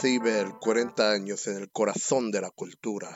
Ciber, 40 años en el corazón de la cultura.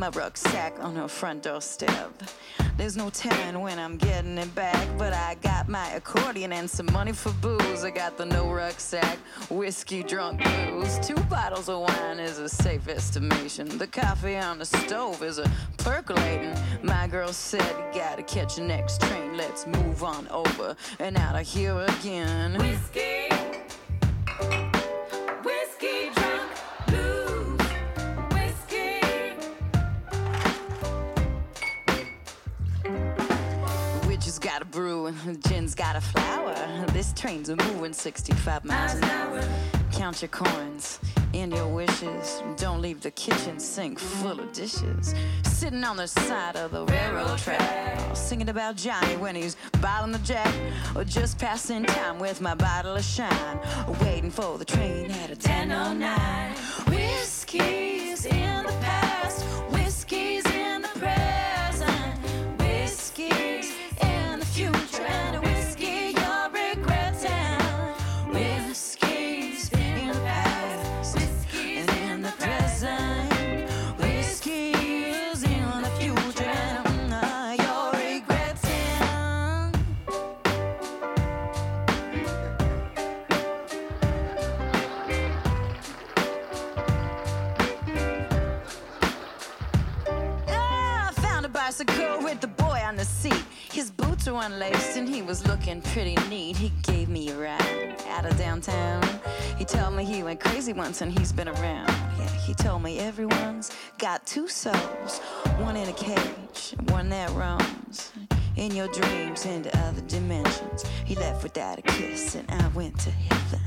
My rucksack on her front doorstep. There's no telling when I'm getting it back, but I got my accordion and some money for booze. I got the no rucksack, whiskey drunk blues. Two bottles of wine is a safe estimation. The coffee on the stove is a percolating. My girl said, You gotta catch the next train. Let's move on over and out of here again. Whiskey flower. This train's a moving 65 miles an hour. Count your coins and your wishes. Don't leave the kitchen sink full of dishes. Sitting on the side of the railroad track, singing about Johnny when he's bottling the jack, or just passing time with my bottle of shine, waiting for the train at a 10:09. Whiskey's bicycle with the boy on the seat. His boots were unlaced and he was looking pretty neat. He gave me a ride out of downtown. He told me he went crazy once and he's been around. Yeah, he told me everyone's got two souls, one in a cage, one that roams. In your dreams into other dimensions. He left without a kiss and I went to heaven.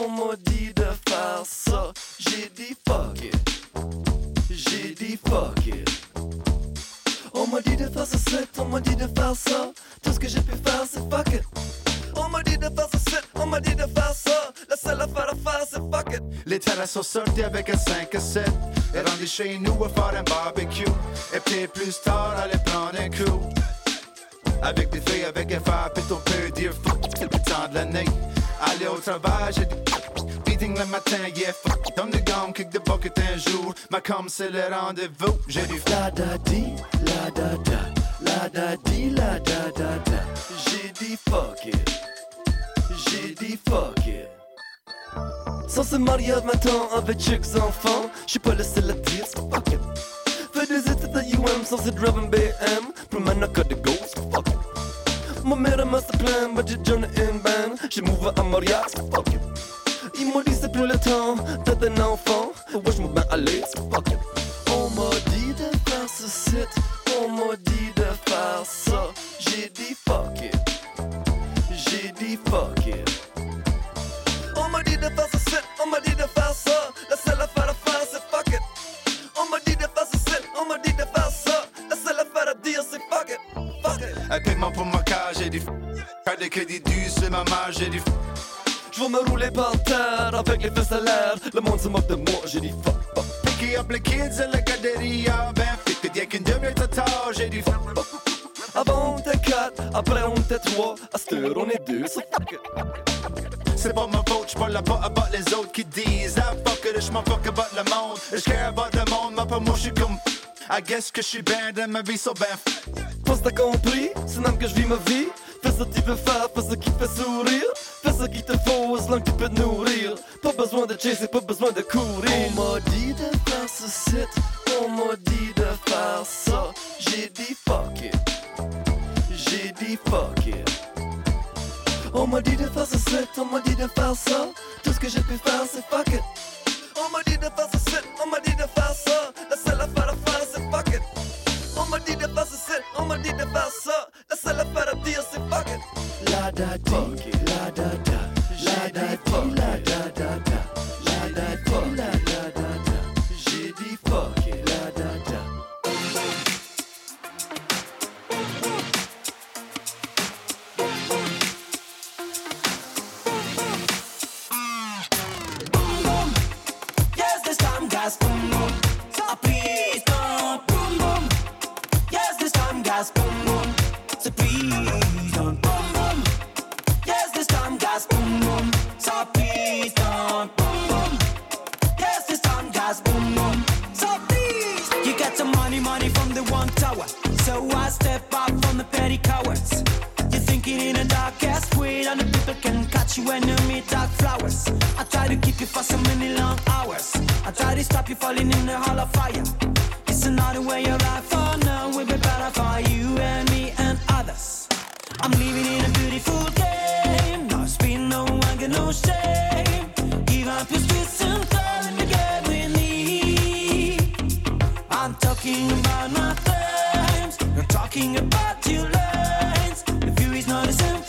On m'a dit de faire ça. J'ai dit fuck it, j'ai dit fuck it. On m'a dit de faire ce site, on m'a dit de faire ça. Tout ce que j'ai pu faire, c'est fuck it. On m'a dit de faire ce site, on m'a dit de faire ça. La seule affaire à faire, c'est fuck it. Les terrasses sont sorties avec un 5 à 7. Et rendu chez nous à faire un barbecue. Et puis plus tard, aller prendre un coup. Avec des filles, avec un phare, puis on peut dire fuck, c'est le temps de l'année. Aller au travail, j'ai du beating le matin, yeah, fuck. Donne le gomme, kick the bucket un jour. Ma com, c'est le rendez-vous. J'ai du La da di, la da da, la da di, la da da da. J'ai dit fuck it, j'ai dit fuck it. Sans ce mariage maintenant avec chicks enfants, j'suis pas le seul à dire fuck it. Fais des études à UM sans cette drive BM, pour maintenant que de ghost, fuck it. Ma mère a masterplan, but j'ai journée in band, j'ai move à mariage, fuck it. Ils m'ont dit c'est plus le temps d'être un enfant, ouais mets à l'aise, fuck it. On m'a dit de faire ce site, on m'a dit de faire ça. J'ai dit fuck it, j'ai dit fuck Faire des crédits dus, c'est ma marge, j'ai du Je vais me rouler par terre avec les fesses à l'air. Le monde se moque de moi, j'ai dit fuck, fuck. Picker up les kids à la garderia, ben fit que qu'une demi-heure tard, j'ai du fuck. Avant on était quatre, après on était trois. À cette heure on est deux, so fuck it. C'est pas ma faute, j'parle pas about les autres qui disent Ah fuck it, j'm'en fuck about le monde Je care about le monde, mais pas moi j'suis comme I guess que j'suis bien dans ma vie, so ben Pense t'as compris, c'est même que je vis ma vie. Fais ce que tu veux faire, fais ce qui fait sourire. Fais ce qu'il te faut, long que tu peux nourrir. Pas besoin de chasser, pas besoin de courir. On m'a dit de faire ce site, on m'a dit de faire ça. J'ai dit fuck it, j'ai dit fuck it. On m'a dit de faire ce site, on m'a dit de faire ça. Tout ce que j'ai pu faire, c'est fuck it. Ce site, on m'a dit de faire ça. La seule affaire à dire, So please don't boom boom. Yes, this time gas boom boom. So please don't boom boom. Yes, this time gas boom boom. So please. You got some money, money from the one tower. So I step out from the petty cowards. You're thinking in a dark ass way, and the people can catch you when you meet dark flowers. I try to keep you for so many long hours. I try to stop you falling in the hall of fire. It's another way of life oh, for now. We'll be better for you and me and. I'm living in a beautiful game. No spin, no anger, no shame. Give up your the with me. I'm talking about my flames. You're talking about your lines. The view is not the same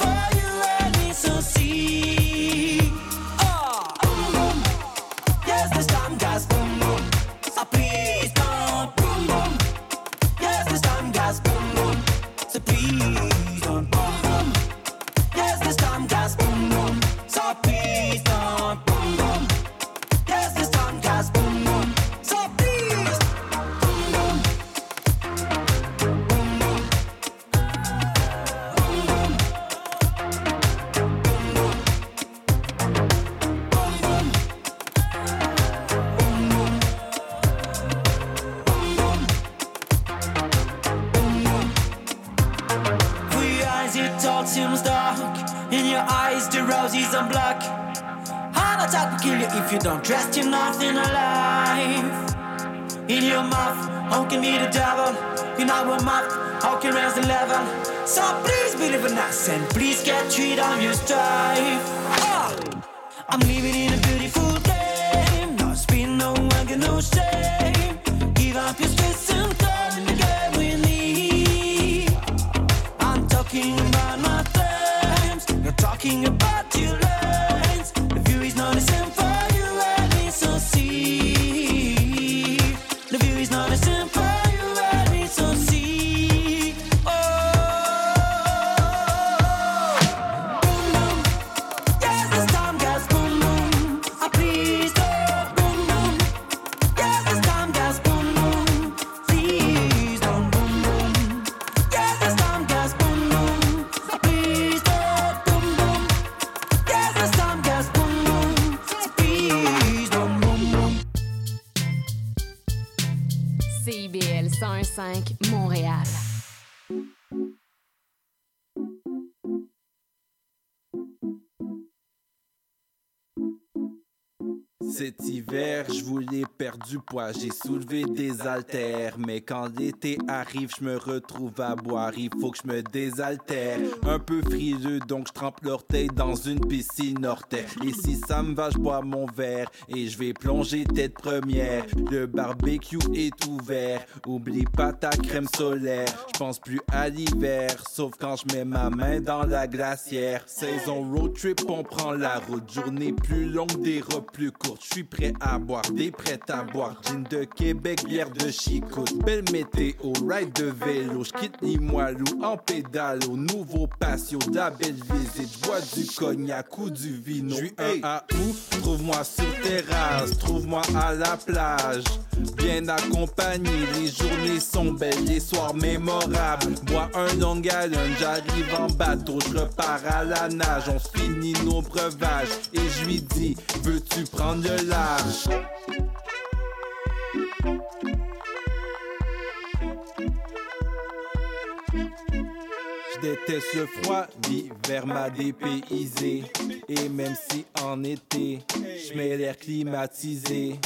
So please believe in us and please get rid of your strife. Ah! I'm living poids, j'ai soulevé des haltères. Mais quand l'été arrive, je me retrouve à boire, il faut que je me désaltère. Un peu frileux, donc je trempe l'orteil dans une piscine orteil. Et si ça me va, je bois mon verre et je vais plonger tête première. Le barbecue est ouvert, oublie pas ta crème solaire. Je pense plus à l'hiver, sauf quand je mets ma main dans la glacière. Saison road trip, on prend la route. Journée plus longue, des robes plus courtes. Je suis prêt à boire, des prêts à boire. Gin de Québec, bière de Chicoute. Belle météo, ride de vélo. Je quitte Limoilou en pédale au nouveau patio la belle visite. Bois du cognac ou du vino. Je suis un à où? Trouve-moi sur terrasse, trouve-moi à la plage. Bien accompagné, les journées sont belles, les soirs mémorables. Bois un long Island, j'arrive en bateau, je repars à la nage. On finit nos breuvages et je lui dis, veux-tu prendre le large? Je déteste le froid, l'hiver m'a dépaysé. Et même si en été, je mets l'air climatisé.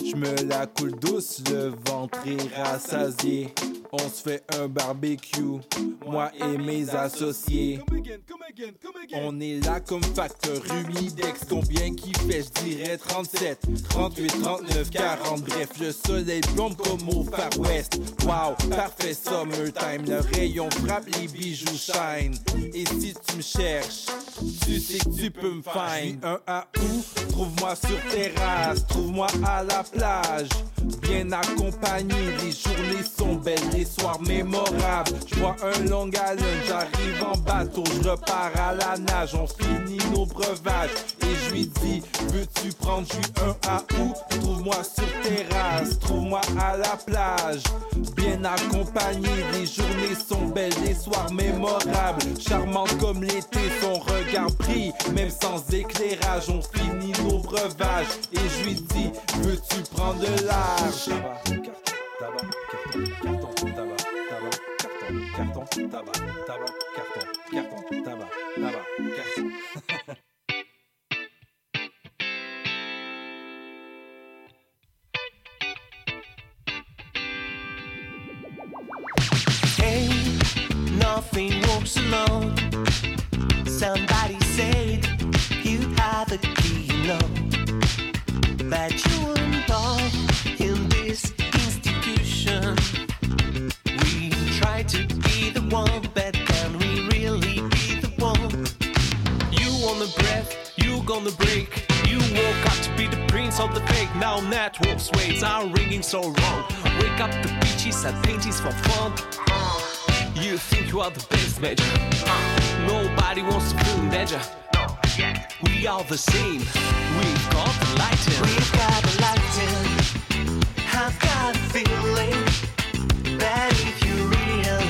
Je me la coule douce, le ventre est rassasié. On se fait un barbecue, moi et mes associés. On est là comme facteur humidex, combien qui fait, je dirais 37, 38, 39, 40, bref, le soleil plombe comme au Far West. Wow, parfait summertime, le rayon frappe, les bijoux shine. Et si tu me cherches, tu sais que tu peux me find. Un à où, trouve-moi sur terrasse, trouve-moi à la plage. Bien accompagné, les journées sont belles, soirs mémorables. Je vois un long Island, j'arrive en bateau, je repars à la nage, on finit nos breuvages. Et je lui dis, veux-tu prendre du un à où? Trouve-moi sur terrasse, trouve-moi à la plage. Bien accompagné, les journées sont belles, les soirs mémorables. Charmante comme l'été, son regard brille, même sans éclairage. On finit nos breuvages. Et je lui dis, veux-tu prendre de large Carton, tabac, tabac, carton, carton, tabac, tabac, carton. Hey, nothing walks alone. Somebody said you have the key, you know. But you and I in this institution, we try to but can we really be the one? You on the breath, you gonna break. You woke up to be the prince of the fake. Now networks waves are ringing so wrong. Wake up the beaches and paintings for fun. You think you are the best major. Nobody wants to feel in danger. We are the same. We've got the light in. We've got the light in. I've got a feeling that if you realize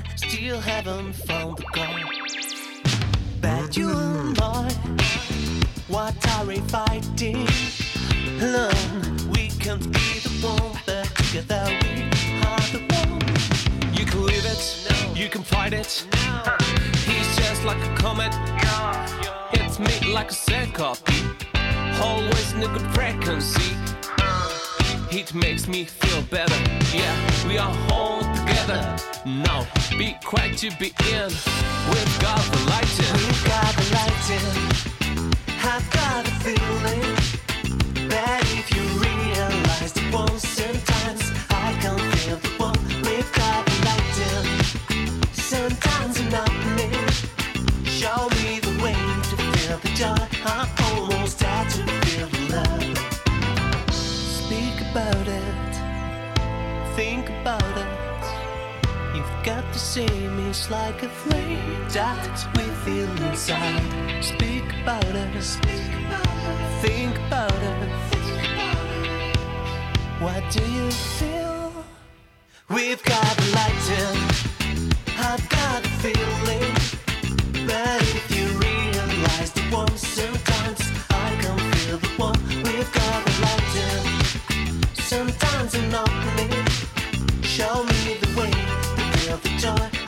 still haven't found the God. But you and I, what are we fighting? Alone, we can't be the one, but together we are the one. You can live it, no. you can fight it. He's just like a comet. It's me like a copy. Always in a good frequency. It makes me feel better. Yeah, we are all together. Now, be quiet to be in. We've got the light in. We've got the light in. I've got a feeling that if you realize the one, sometimes I can feel the one. We've got the light in. Sometimes an opening. Show me the way to feel the joy. Got to see me it's like a flame that we feel inside. Speak about it. Think about it. What do you feel? We've got the light in. I've got a feeling. But if you realize the one, sometimes I can feel the one. We've got the light in. Sometimes an opening. Show me joy.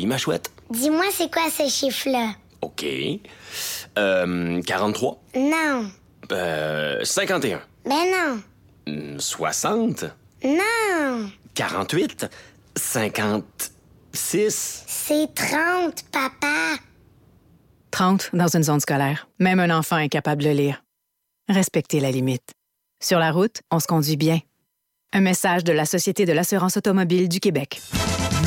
Oui, ma chouette. dis-moi c'est quoi ce chiffre-là? OK. Euh, 43. Non. Euh, 51. Ben non. Hmm, 60. Non. 48. 56. C'est 30, papa. 30 dans une zone scolaire. Même un enfant est capable de lire. Respectez la limite. Sur la route, on se conduit bien. Un message de la Société de l'assurance automobile du Québec.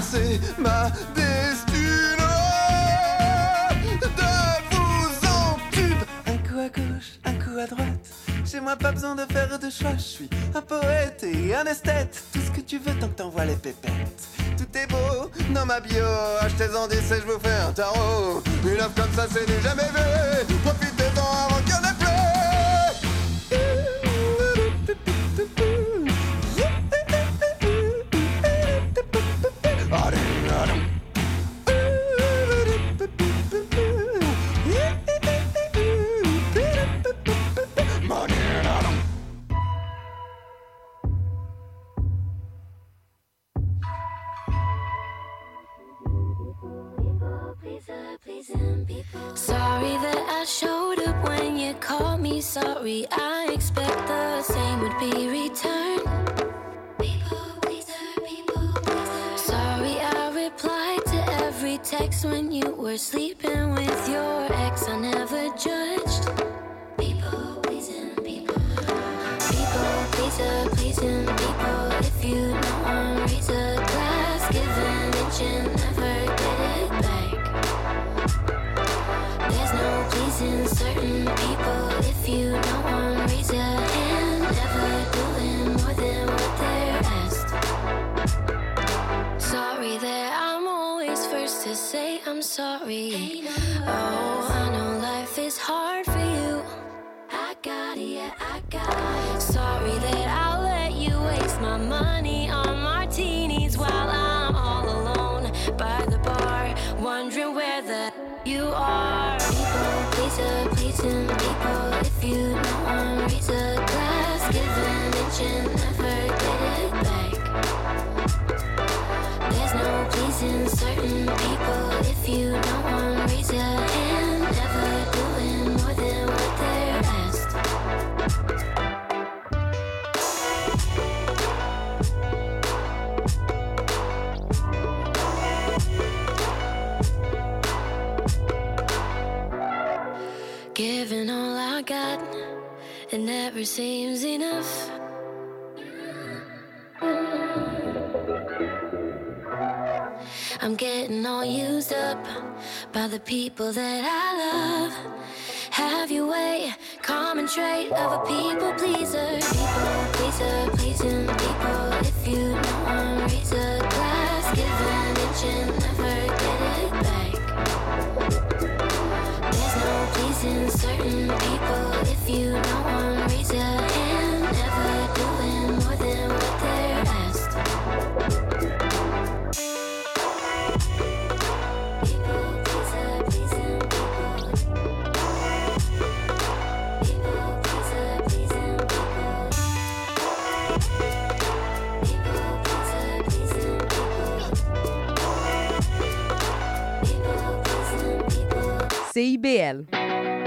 c'est ma destinée de vous en tube. Un coup à gauche, un coup à droite. Chez moi, pas besoin de faire de choix. Je suis un poète et un esthète. Tout ce que tu veux tant que t'envoies les pépettes. Tout est beau dans ma bio. Achetez-en 10 et je vous fais un tarot. Une offre comme ça, c'est du jamais vu. Profitez-en avant qu'il y never seems enough. I'm getting all used up by the people that I love. Have your way, common trait of a people pleaser. People pleaser, pleasing people. If you know I'm razor class give an inch pleasing certain people. If you don't want reason. CIBL.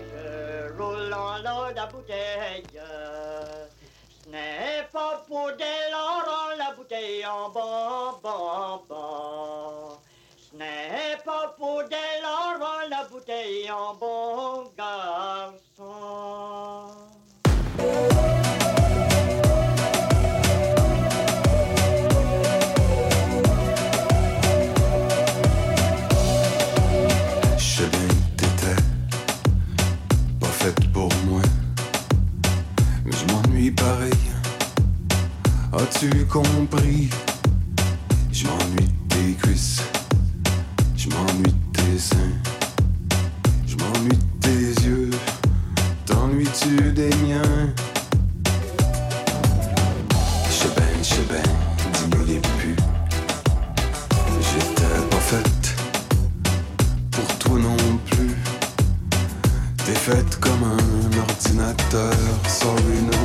neige, roulant l'eau la bouteille. Ce n'est pas pour des laurents la bouteille en bon, bon, bas. Ce n'est pas pour des laurents la bouteille en bon garçon. Tu compris? Je m'ennuie de tes cuisses, je m'ennuie de tes seins, je m'ennuie de tes yeux, t'ennuies-tu des miens? Je ben, je ben, dis-nous les plus. J'étais pas faite pour toi non plus. T'es faite comme un ordinateur sur une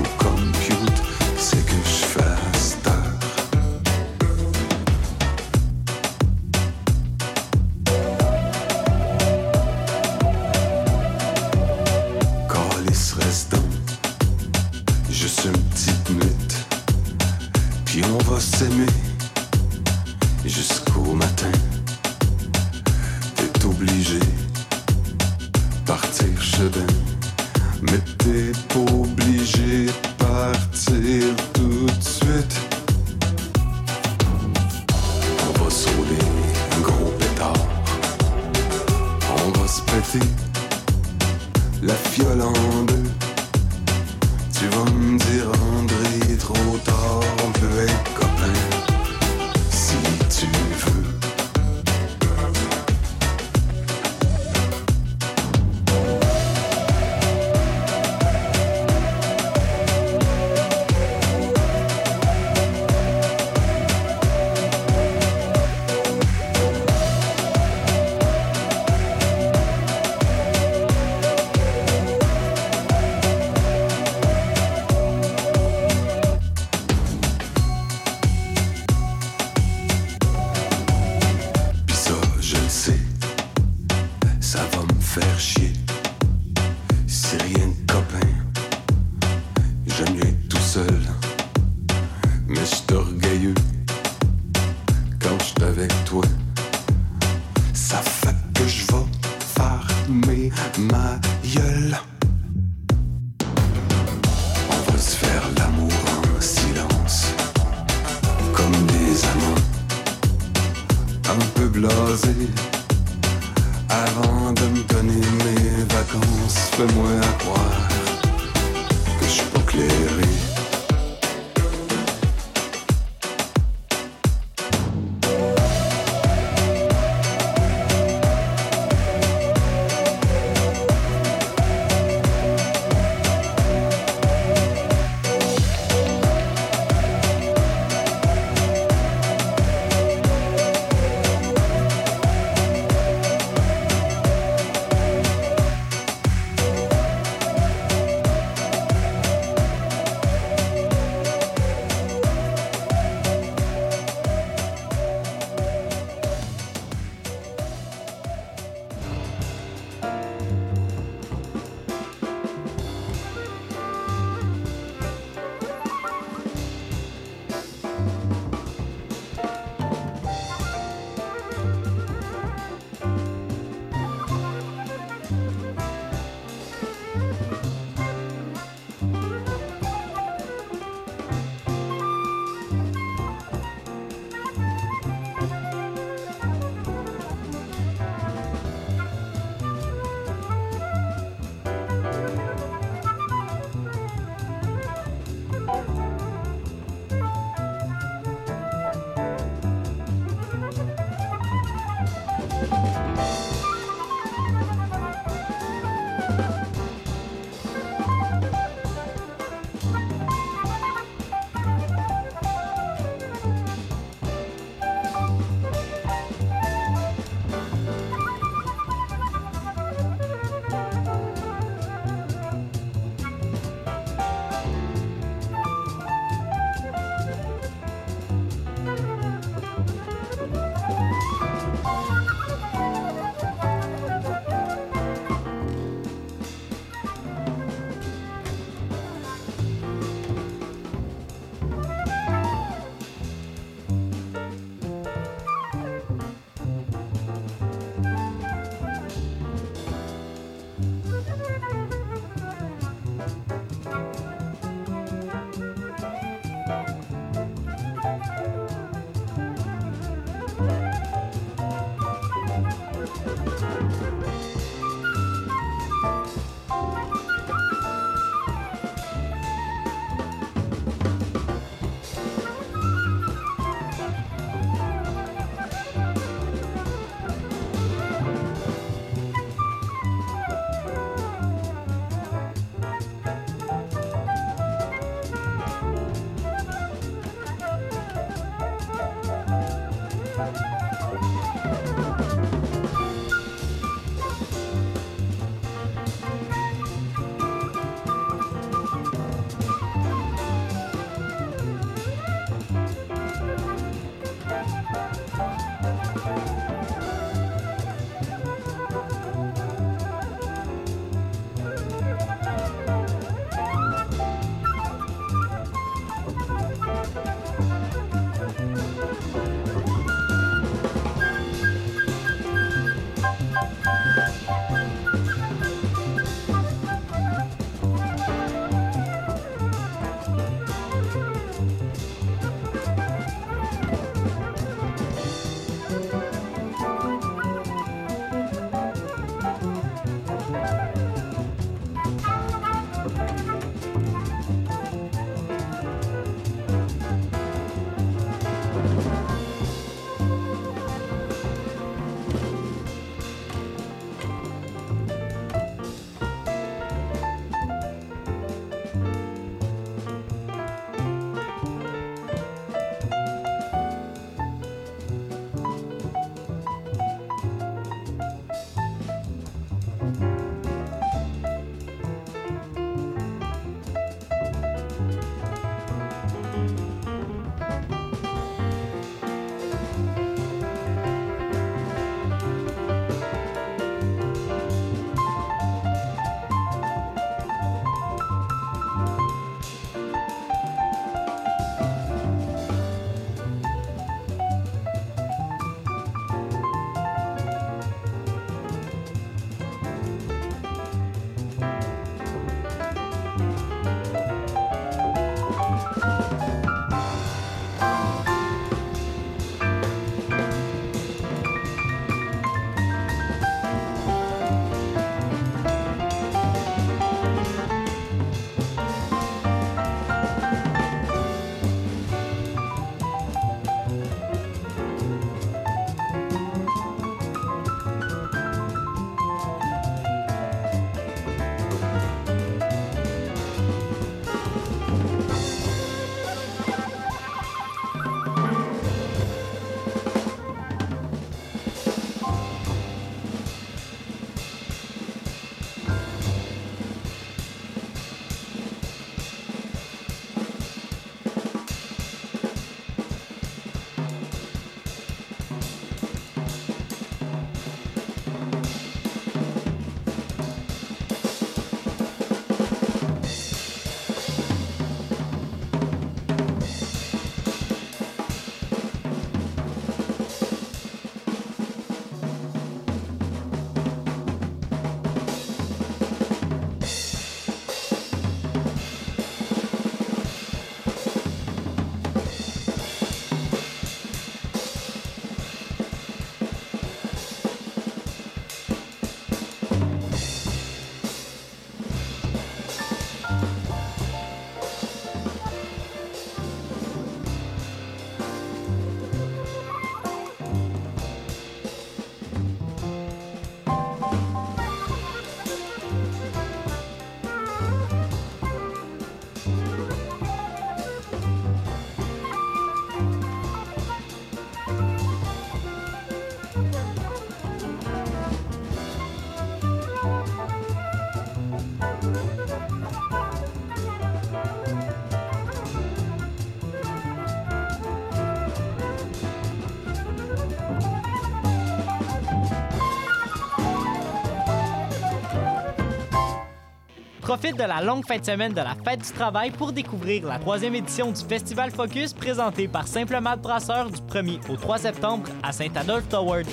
Profite de la longue fin de semaine de la Fête du Travail pour découvrir la troisième édition du Festival Focus présenté par Simple Malte Brasseur du 1er au 3 septembre à Saint-Adolphe Toward.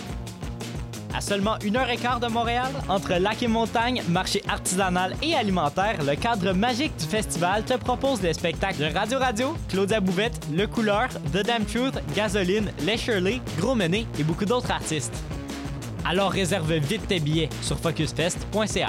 À seulement une heure et quart de Montréal, entre lac et montagne, marché artisanal et alimentaire, le cadre magique du festival te propose des spectacles de Radio Radio, Claudia Bouvette, Le Couleur, The Damn Truth, Gasoline, Les Shirley, Gros Menet et beaucoup d'autres artistes. Alors réserve vite tes billets sur focusfest.ca.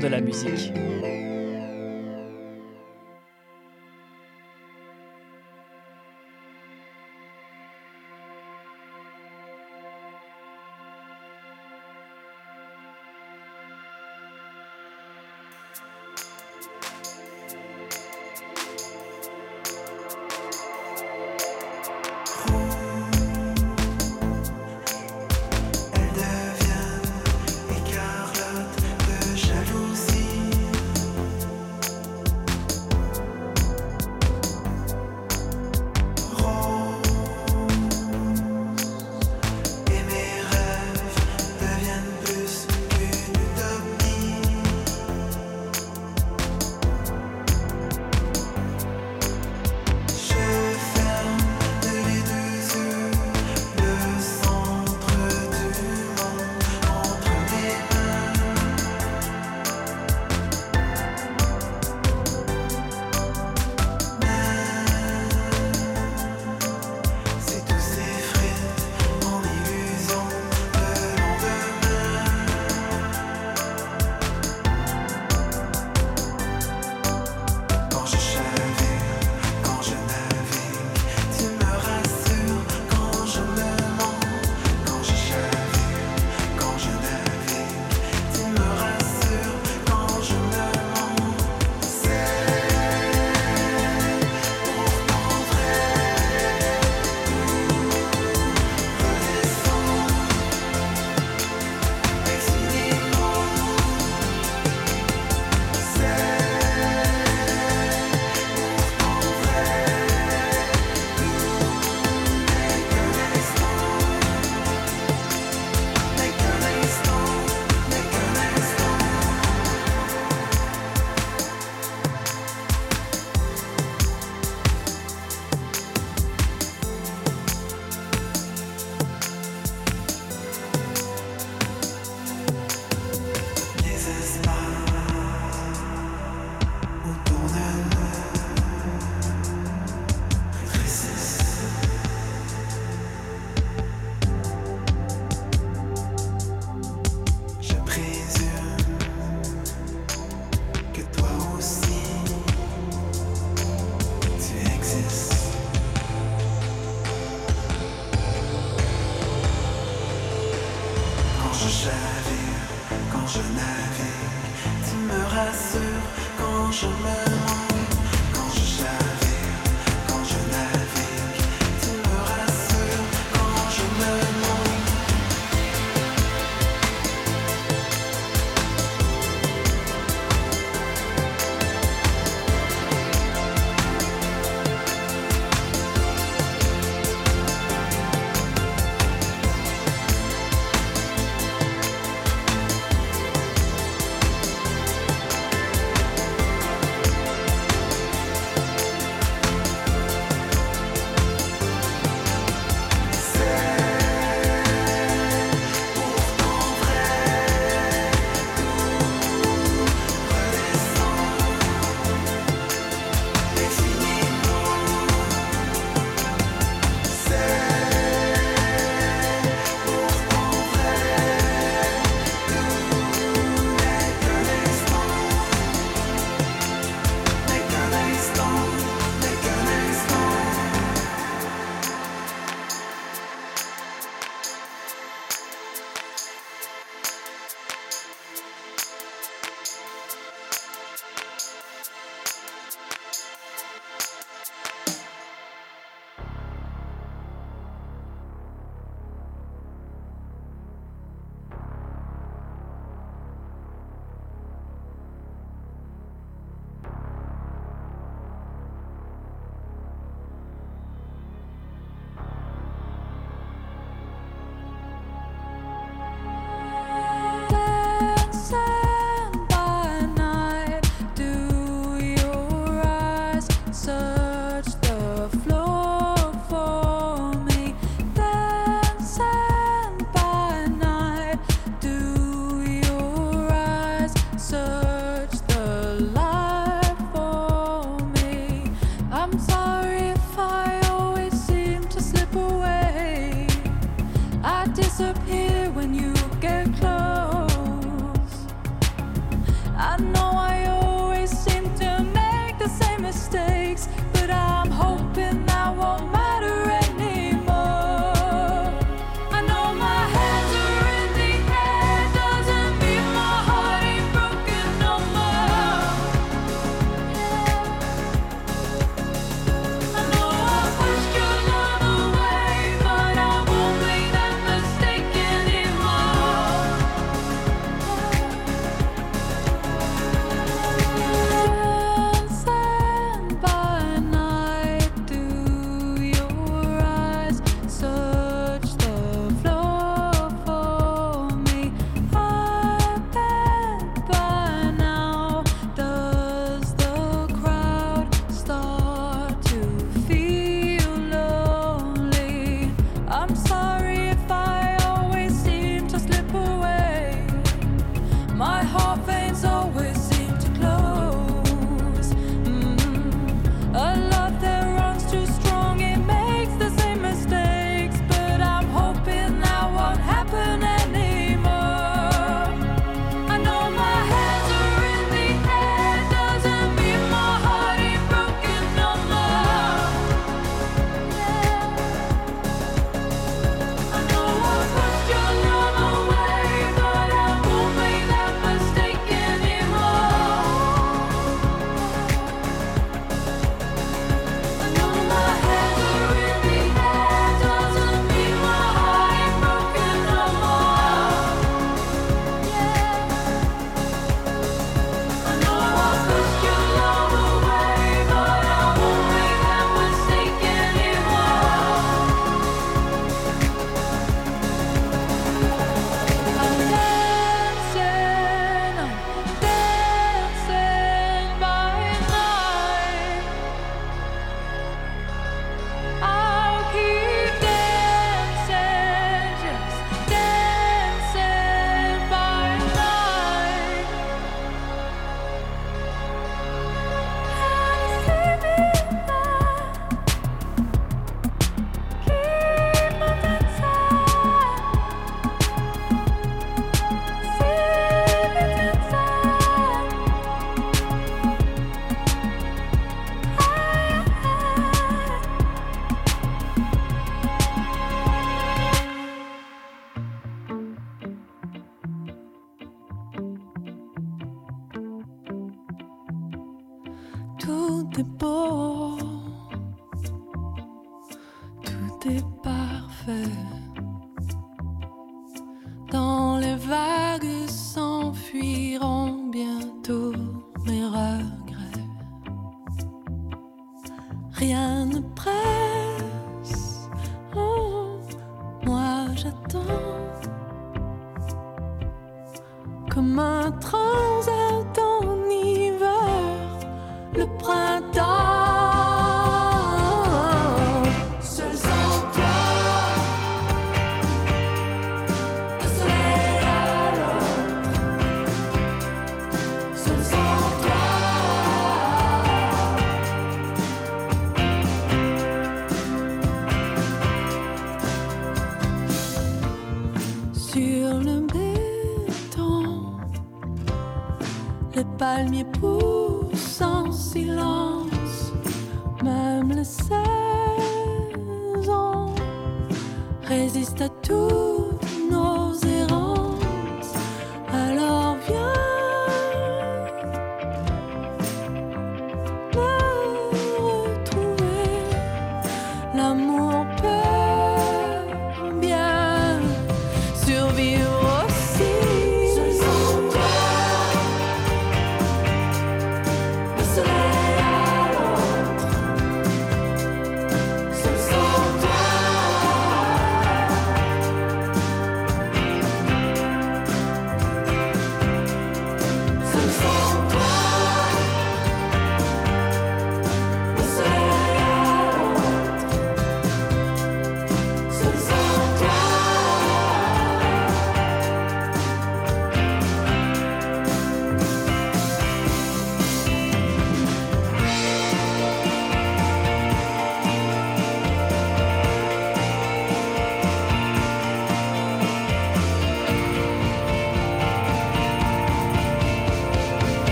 de la musique.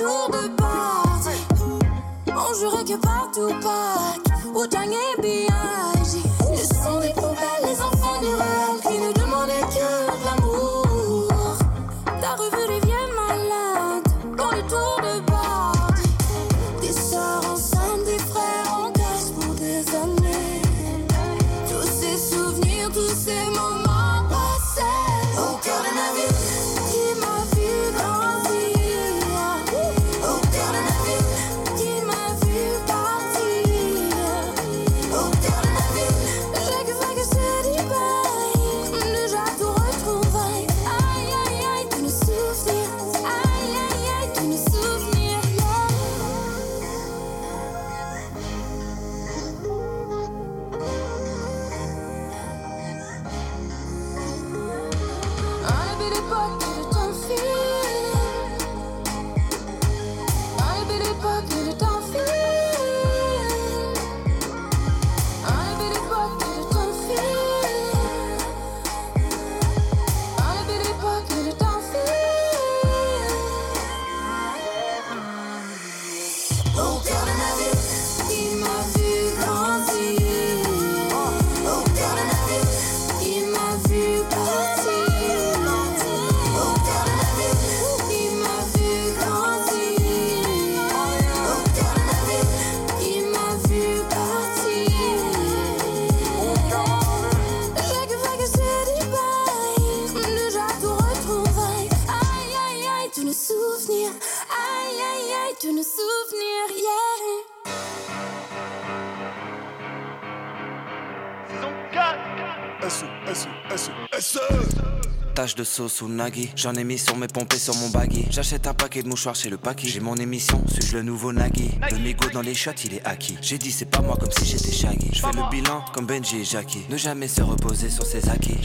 Dans les tours de de sauce ou nagui, j'en ai mis sur mes pompes et sur mon baggy. J'achète un paquet de mouchoirs chez le paquet. J'ai mon émission, suis-je le nouveau Nagui? Le mégot dans les shots, il est acquis. J'ai dit c'est pas moi comme si j'étais Shaggy. Je fais le bilan comme Benji et Jackie. Ne jamais se reposer sur ses acquis.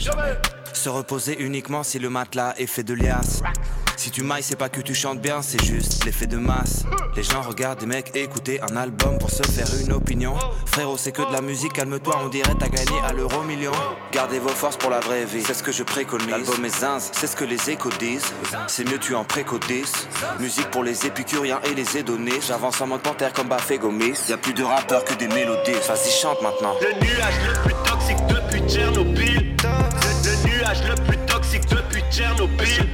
Se reposer uniquement si le matelas est fait de liasse. Si tu mailles, c'est pas que tu chantes bien, c'est juste l'effet de masse. Les gens regardent des mecs écouter un album pour se faire une opinion. Frérot, c'est que de la musique, calme-toi, on dirait t'as gagné à l'euro million. Gardez vos forces pour la vraie vie, c'est ce que je préconise. L'album est zinz, c'est ce que les échos disent. C'est mieux tu en précodises. Musique pour les épicuriens et les hédonistes. J'avance en mode panthère comme Bafé Gomis. Y a plus de rappeurs que des mélodies. Vas-y, chante maintenant. Le nuage le plus toxique depuis Tchernobyl. Le, le nuage le plus toxique depuis Tchernobyl.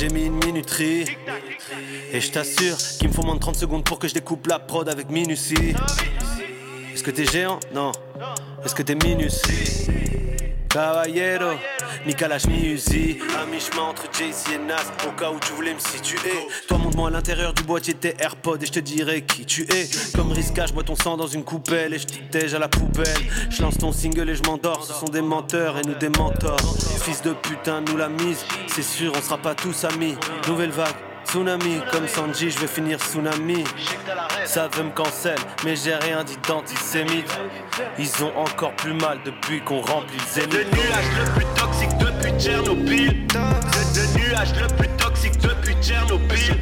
J'ai mis une minuterie. Et je t'assure qu'il me faut moins de 30 secondes pour que je découpe la prod avec minutie. Est-ce que t'es géant? Non. Est-ce que t'es minutie? Caballero, ni Kalash ni Uzi À mi-chemin entre Jay-Z et Nas Au cas où tu voulais me situer. Toi montre-moi à l'intérieur du boîtier tes AirPods Et je te dirai qui tu es. Comme Rizka, je bois ton sang dans une coupelle Et je t'étège à la poubelle. Je lance ton single et je m'endors. Ce sont des menteurs et nous des mentors. Fils de putain, nous la mise. C'est sûr, on sera pas tous amis. Nouvelle vague Tsunami, comme Sanji, je vais finir tsunami. Ça veut me cancel, mais j'ai rien dit d'antisémite. Ils ont encore plus mal depuis qu'on remplit le Le zénith. nuage le plus toxique depuis Tchernobyl. Le, le nuage le plus toxique depuis Tchernobyl.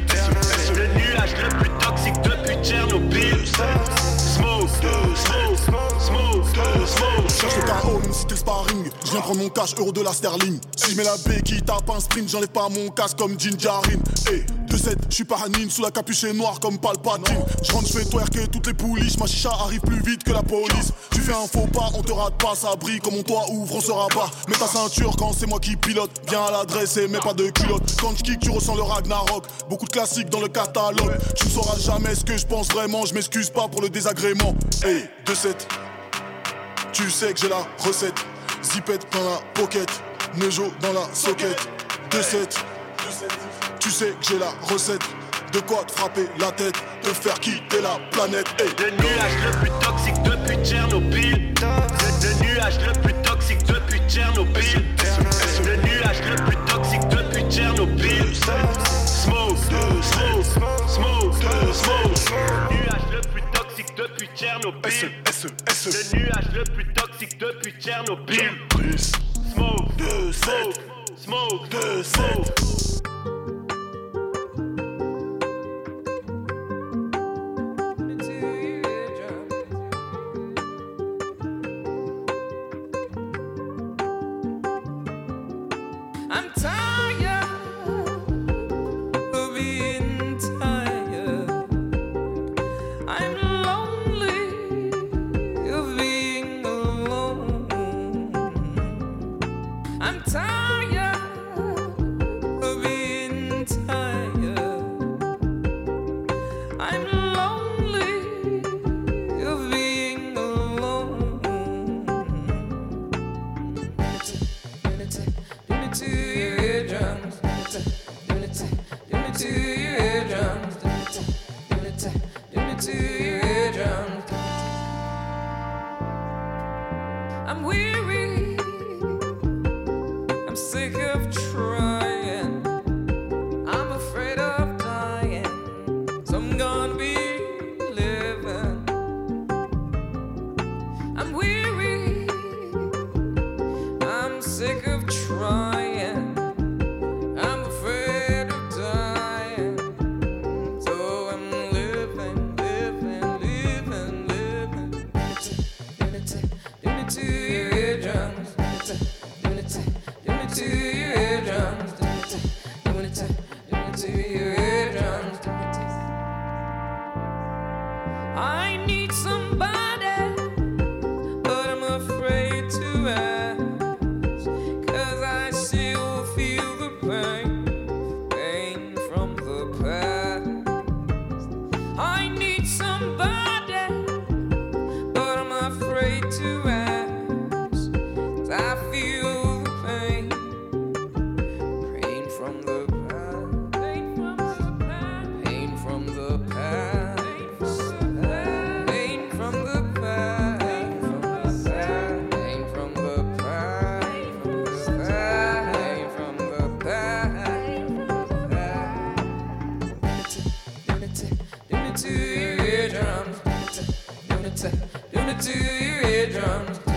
Le nuage le plus toxique depuis Tchernobyl. Smoke, smoke, smoke, smoke. Cherche le KO même si t'es le sparring Je viens prendre mon cash euro de la sterling Si je mets la béquille tape un sprint J'enlève pas mon casque comme Jinjarin Hey 2-7, je suis pas Hanine Sous la capuche noire comme Palpatine Je rentre, je fais twerker toutes les pouliches Ma chicha arrive plus vite que la police Tu fais un faux pas, on te rate pas Ça brille comme mon toit ouvre, on se rabat Mets ta ceinture quand c'est moi qui pilote Viens à l'adresse et mets pas de culotte Quand je kick tu ressens le Ragnarok Beaucoup de classiques dans le catalogue Tu ne sauras jamais ce que je pense vraiment Je m'excuse pas pour le désagrément Hey 2-7 tu sais que j'ai la recette. Zipette dans la pocket. Nejo dans la socket. 2-7. Tu sais que j'ai la recette. De quoi te frapper la tête. Te faire quitter la planète. Hey. Le nuage le plus toxique depuis Tchernobyl. Le, nuage le plus toxique depuis Tchernobyl. Le nuage le plus toxique depuis Tchernobyl. Smoke, smoke, smoke, smoke. Le nuage le plus toxique depuis Tchernobyl. Le nuage le plus toxique depuis Tchernobyl. Smoke, smoke, smoke, smoke. do your eardrums. Do it to your eardrums.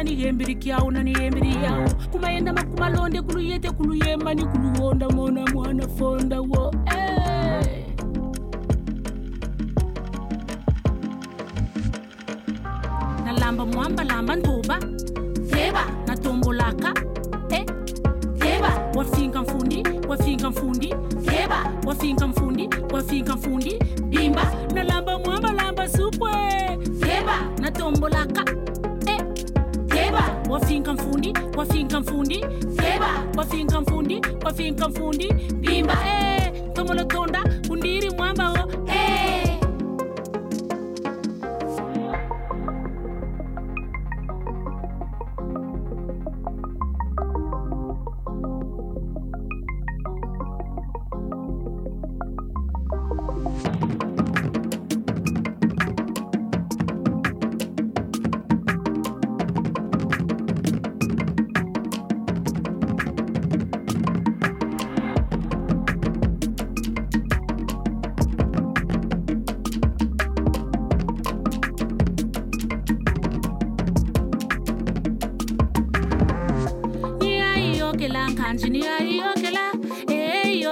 unanihembirikia unanie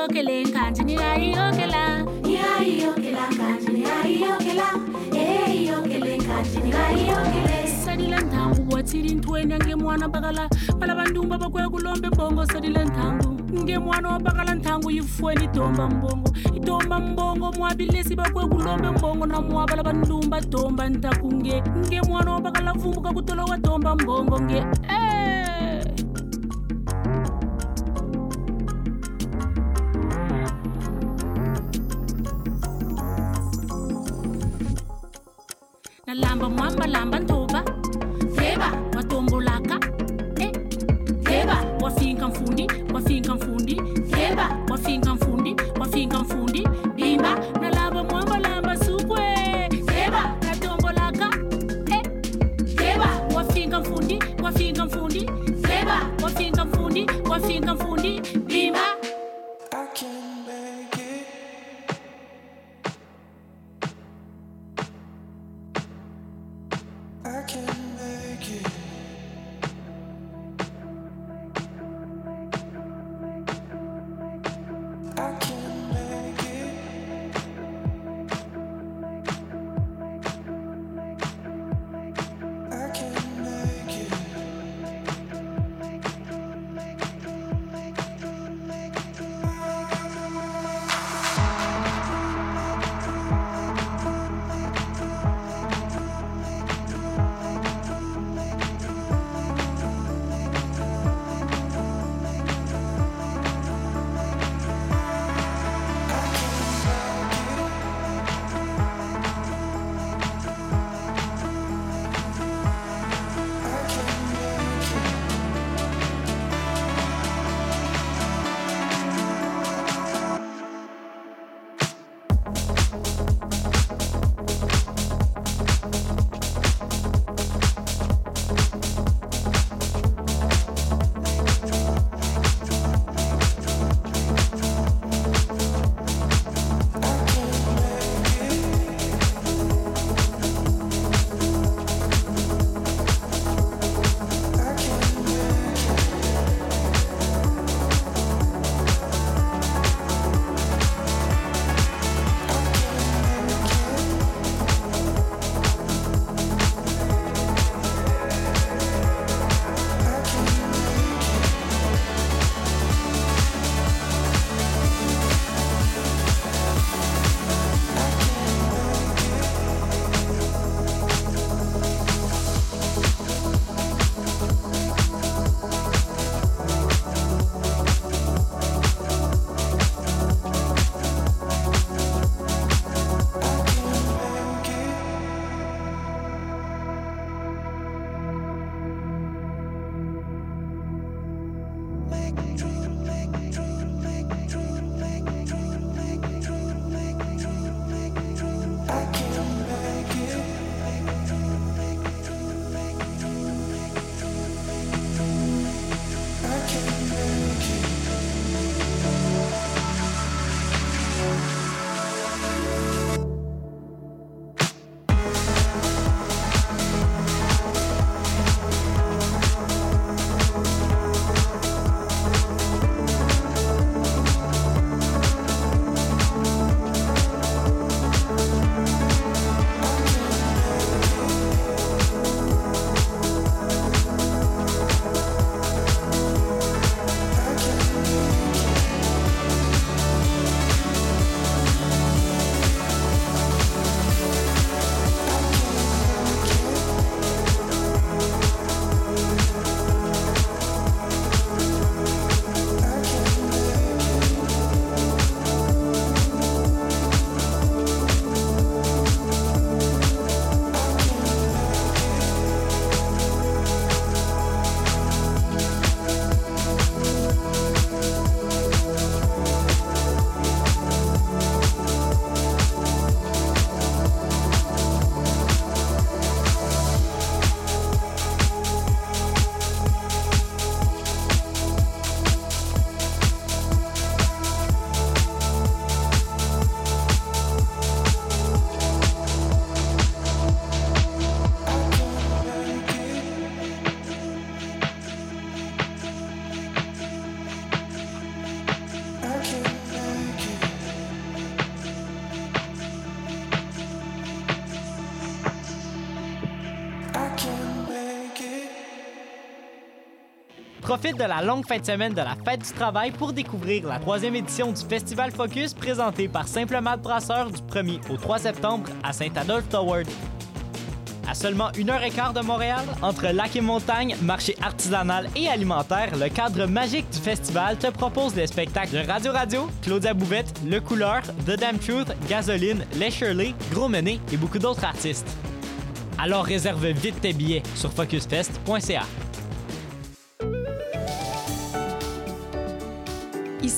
okele kanjini ayi okela ayi okela kanjini ayi okela eh okele kanjini ayi okele sadila ntangu wathili ntweni angemwana bakala bala bantu babakweka kulombe bongo sadila ntangu ngemwana wabakala nthangu yifweni idomba mbongo. Idomba mbongo mwabilesi bakwe kulombe mbongo na mwabala bandumba domba ntakunge. Ngemwana wabakala vumbuka kutolowa domba mbongo nge. Eh. Profite de la longue fin de semaine de la Fête du Travail pour découvrir la troisième édition du Festival Focus présenté par Simple Malte Brasseur du 1er au 3 septembre à Saint-Adolphe Toward. À seulement une heure et quart de Montréal, entre lac et montagne, marché artisanal et alimentaire, le cadre magique du festival te propose les spectacles de Radio Radio, Claudia Bouvette, Le Couleur, The Damn Truth, Gasoline, Les Shirley, Gros Menet et beaucoup d'autres artistes. Alors réserve vite tes billets sur focusfest.ca.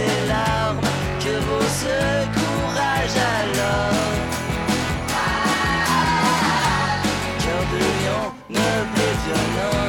Ses larmes. Que vaut ce courage alors? Cœur de lion, noble et violent,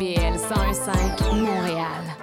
CIBL 105 Montréal.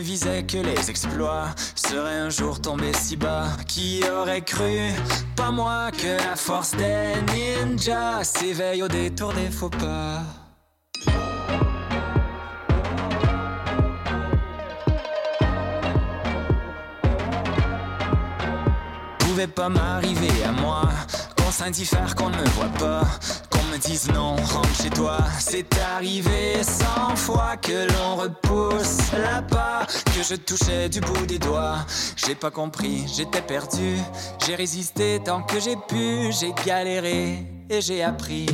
Visait que les exploits, serait un jour tombé si bas. Qui aurait cru, pas moi, que la force des ninjas s'éveille au détour des faux pas. Pouvait pas m'arriver à moi qu'on s'indiffère, qu'on ne me voit pas, me dise non, rentre chez toi. C'est arrivé cent fois que l'on repousse là-bas, que je touchais du bout des doigts. J'ai pas compris, j'étais perdu, j'ai résisté tant que j'ai pu, j'ai galéré et j'ai appris.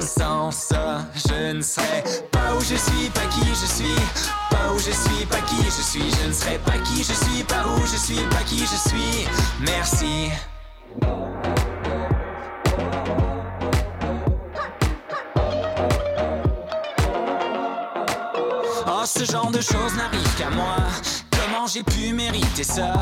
Sans ça, je ne serais pas où je suis, pas qui je suis. Je suis, pas qui je suis. Je ne serais pas qui je suis, pas où je suis, pas qui je suis. Merci. Oh, ce genre de choses n'arrive qu'à moi. Comment j'ai pu mériter ça?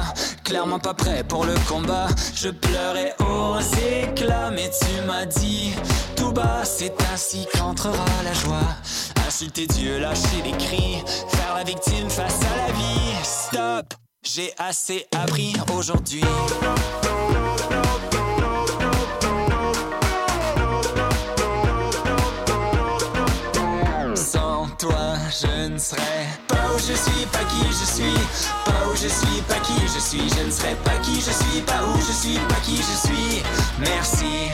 Clairement pas prêt pour le combat. Je pleurais aux éclats, mais tu m'as dit tout bas, c'est ainsi qu'entrera la joie. Insulter Dieu, lâcher les cris, faire la victime face à la vie. Stop, j'ai assez appris aujourd'hui. Sans toi, je ne serais pas où je suis, pas qui je suis. Pas où je suis, pas qui je suis. Je ne serais pas qui je suis, pas où je suis, pas qui je suis. Merci.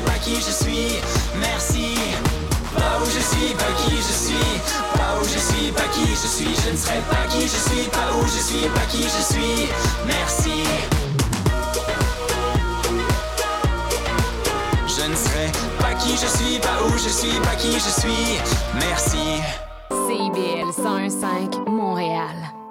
Pas qui je suis. Merci. Pas où je suis, pas qui je suis, pas où je suis, pas qui je suis, je ne serai pas qui je suis, pas où je suis, pas qui je suis. Merci. Je ne serai pas qui je suis, pas où je suis, pas qui je suis. Merci. CIBL 101.5 Montréal.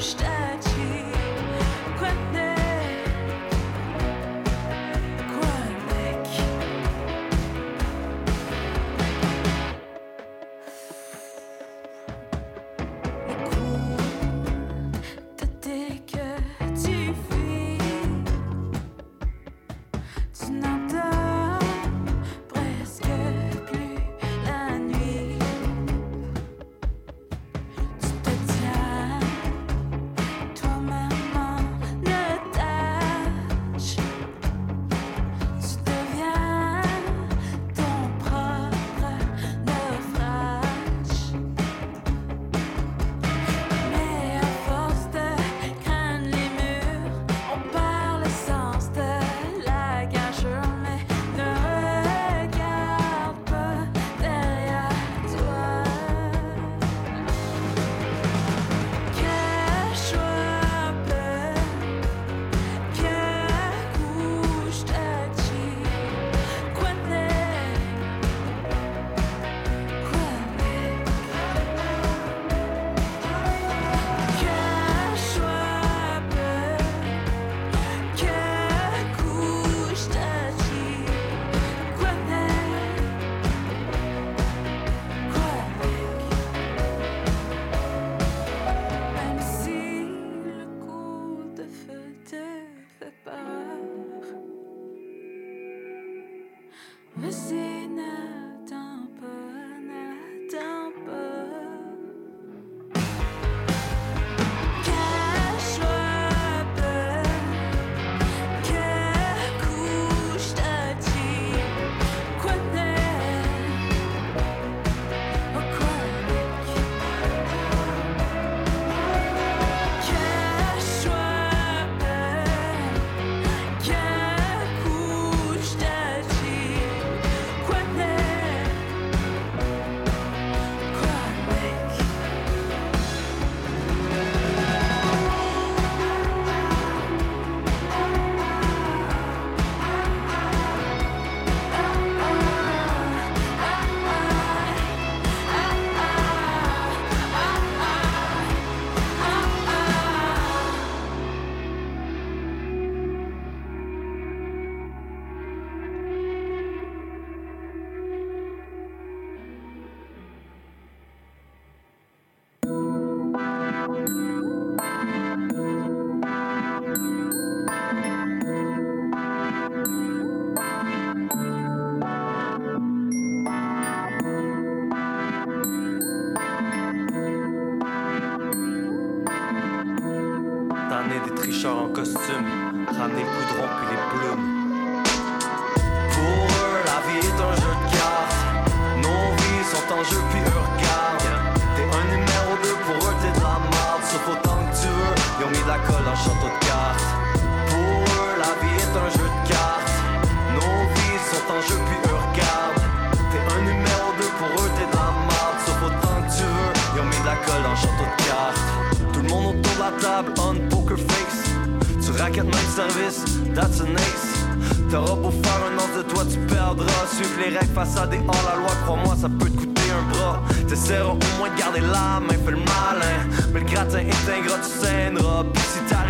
pushed.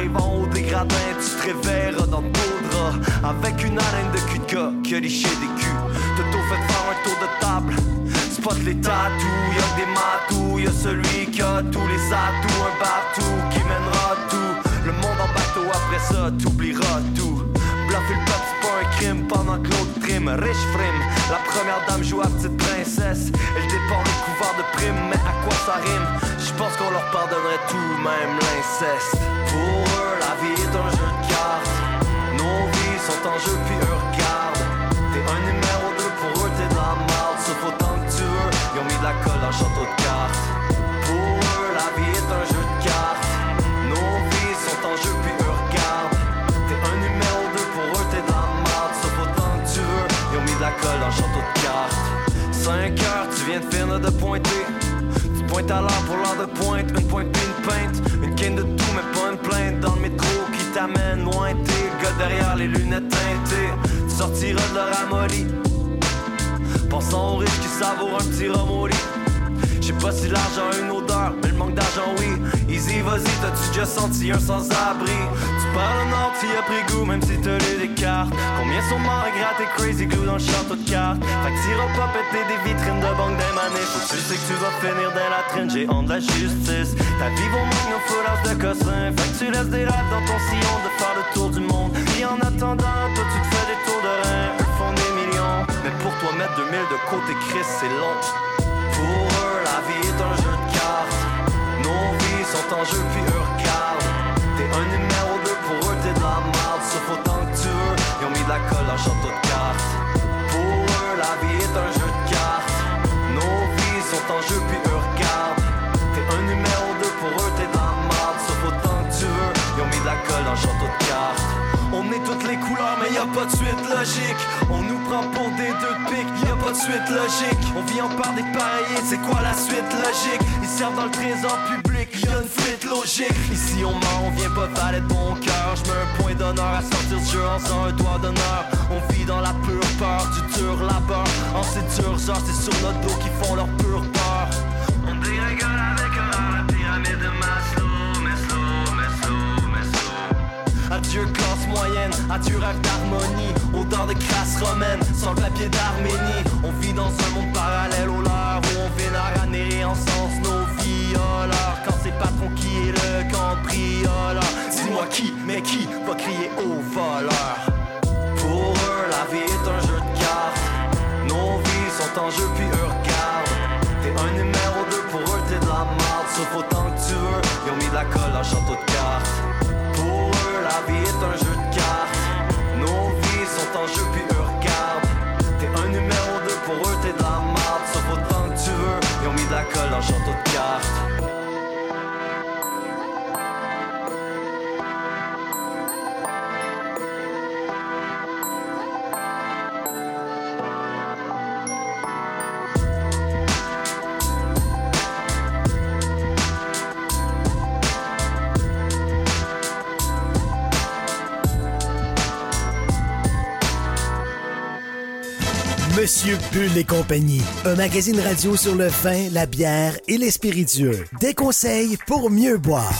T'arrives en haut des gradins, tu te réveilleras dans drap. Avec une haleine de cul de gars qui a liché des culs. T'as fait faire un tour de table. Spot les tatous, y'a des matous, y'a celui qui a tous les atouts, un bateau qui mènera tout. Le monde en bateau, après ça, t'oublieras tout. Bluffer le peuple, c'est pas un crime pendant que l'autre trime. Riche frime, la première dame joue à petite princesse. Elle dépend le couvert de primes, mais à quoi ça rime? Je pense qu'on leur pardonnerait tout, même l'inceste. En jeu, puis. T'es un numéro 2, pour eux t'es de la merde. Sauf autant que tu veux, ils ont mis de la colle en château de cartes. Pour eux, la vie est un jeu de cartes. Nos vies sont en jeu, puis eux. T'es un numéro 2, pour eux t'es de la merde. Sauf autant que tu veux, ils ont mis de la colle en château de cartes. 5 heures, tu viens de finir de pointer. Tu pointes à l'heure pour l'heure de pointe. Une pointe une peinte. Une quinte de tout, mais pas une plainte. Dans le métro qui t'amène verres, les lunettes teintées. Tu de leur ramolli. Pensant aux riches qui savourent un petit rhum J'sais pas si l'argent a une odeur, mais le manque d'argent oui. Easy, vas-y, t'as-tu déjà senti un sans-abri? Tu parles au nord, t'y as pris goût, même si t'as lu des cartes. Combien sont morts et grattés crazy glue dans le château de cartes? Fait que t'iras pas péter des vitrines de banque des manées. Faut que tu sais que tu vas finir dans la traîne, j'ai honte de la justice. Ta vie vaut moins nos foulards de cossin. Fait que tu laisses des rêves dans ton sillon de faire le tour du monde. Et en attendant, toi tu te fais des tours de rein, font des millions. Mais pour toi, mettre 2000 de côté, Chris, c'est long. Sont en jeu, puis eux regardent. T'es un numéro 2, pour eux, t'es de la merde. Sauf autant que tu veux, ils ont mis de la colle le château de cartes. Pour eux, la vie est un jeu de cartes. Nos vies sont en jeu, puis eux regardent. T'es un numéro 2, pour eux, t'es de la merde. Sauf autant que tu veux, ils ont mis de la colle le château de cartes. On est toutes les couleurs, mais y a pas de suite logique. On nous prend pour des deux de pique, y a pas de suite logique. On vit en part des pareillés, c'est quoi la suite logique? Ils servent dans le trésor public, y a une fuite logique. Ici on ment, on vient pas valer de bon cœur. Je mets un point d'honneur à sortir ce jeu en faisant un doigt d'honneur. On vit dans la pure peur du dur labeur. En c'est dur, genre c'est sur notre dos qui font leur pure peur. On dérégale avec horreur la pyramide de Maslow, Adieu classe moyenne, adieu rêve d'harmonie Odeur de crasse romaine, sans le papier d'Arménie. On vit dans un monde parallèle au leur Où on vénère à en sens nos violeurs. Quand c'est patron qui est le cambrioleur Dis-moi qui, mais qui va crier au voleur? Pour eux la vie est un jeu de cartes. Nos vies sont en jeu puis eux la vie Monsieur Bull et compagnie, un magazine radio sur le vin, la bière et les spiritueux. Des conseils pour mieux boire.